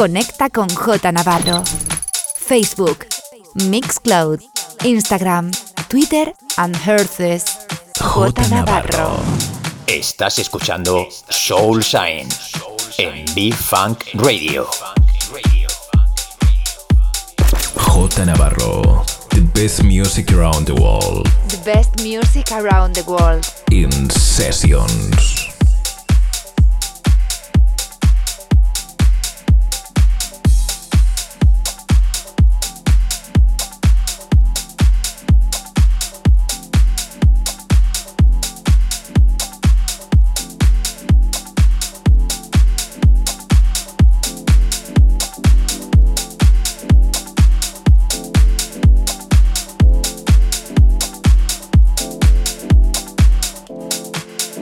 Conecta con J Navarro. Facebook, Mixcloud, Instagram, Twitter and Herces. J Navarro. Estás escuchando Soul Sign en B-Funk Radio. J Navarro. The best music around the world. The best music around the world. In sessions.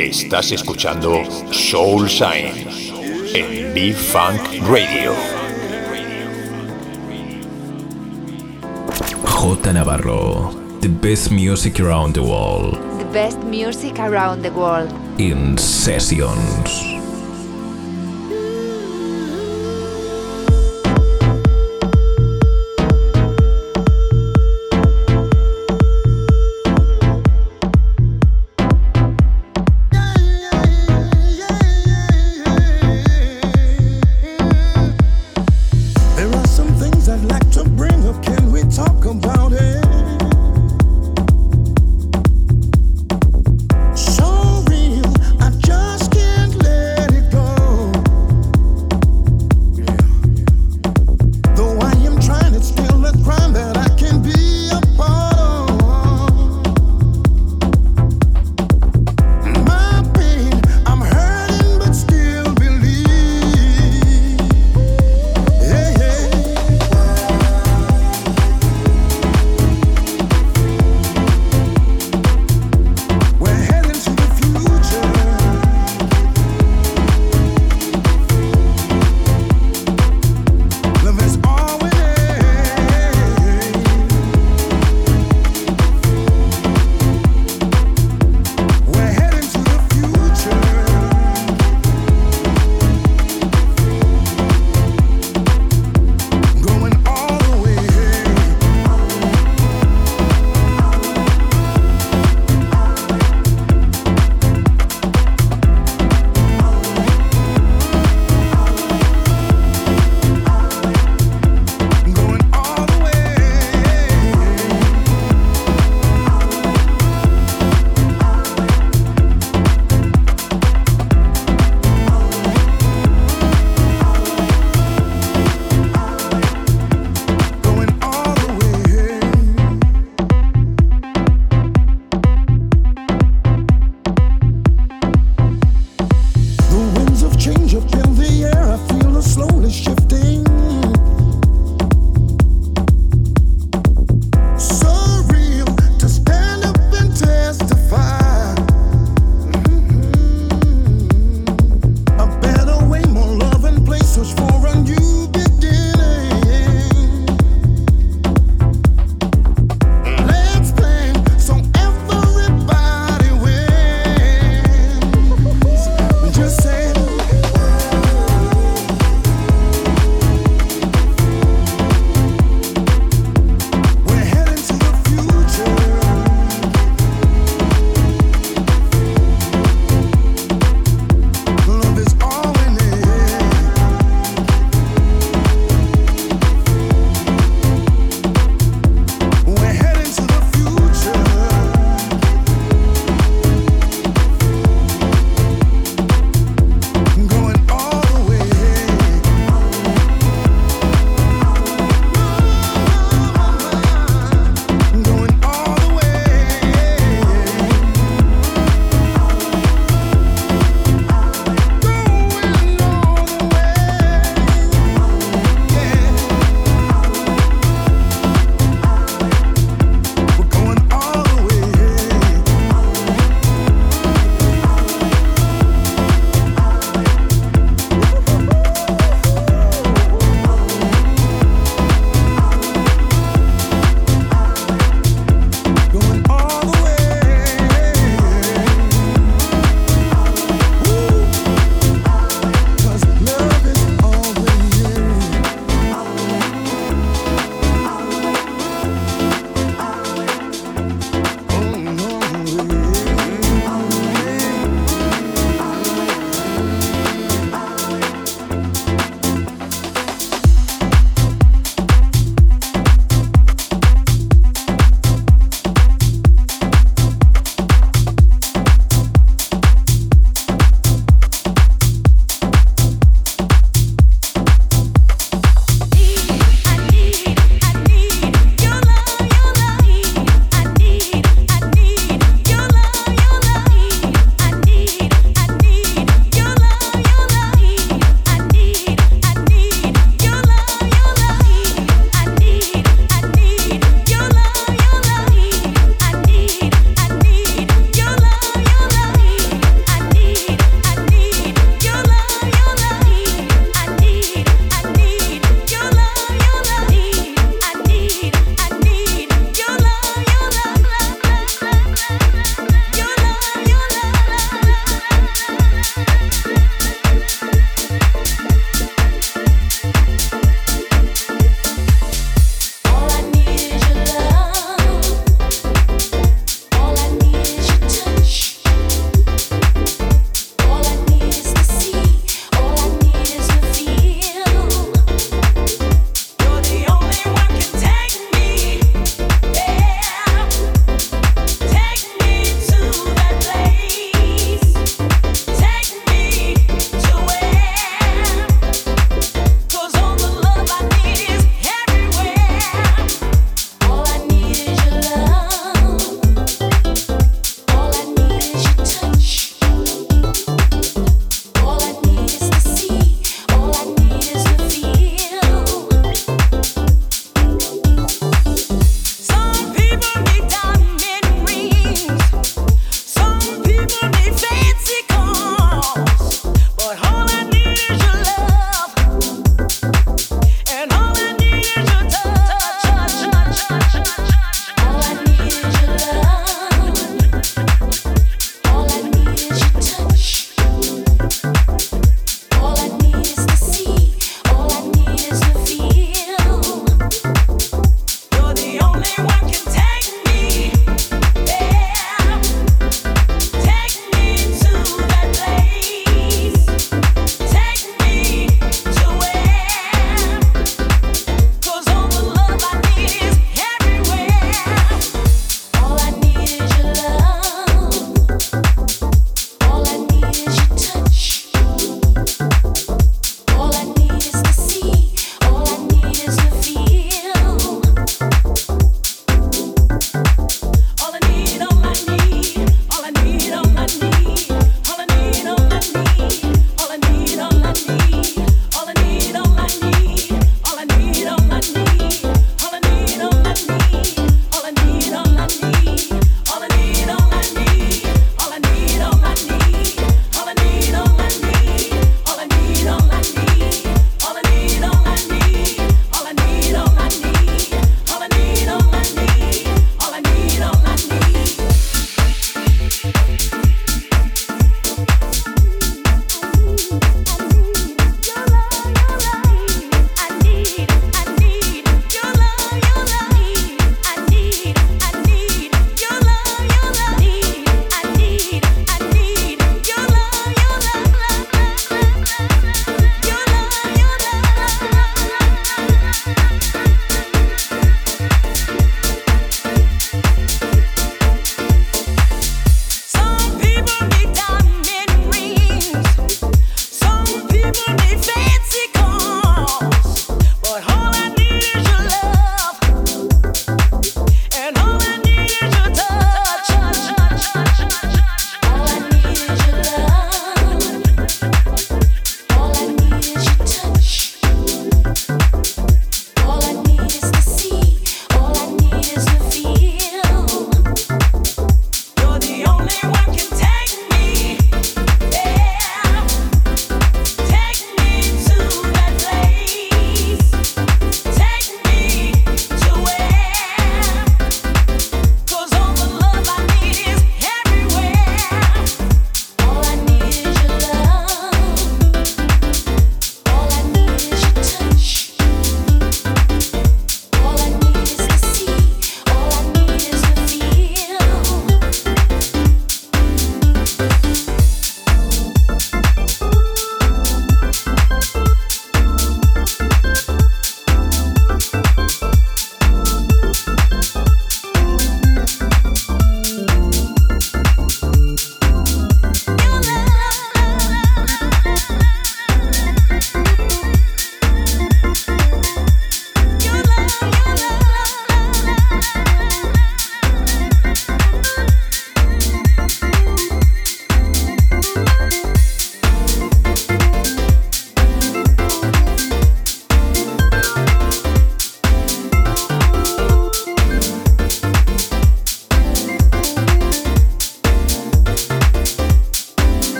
Estás escuchando Soul Shine en B-Funk Radio. J Navarro, the best music around the world. The best music around the world. In sessions.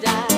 verdade.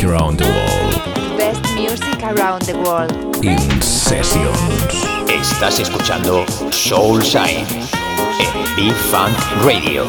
Music around the world. Best music around the world. In sessions. Estás escuchando Soul Shine en B-Funk Radio.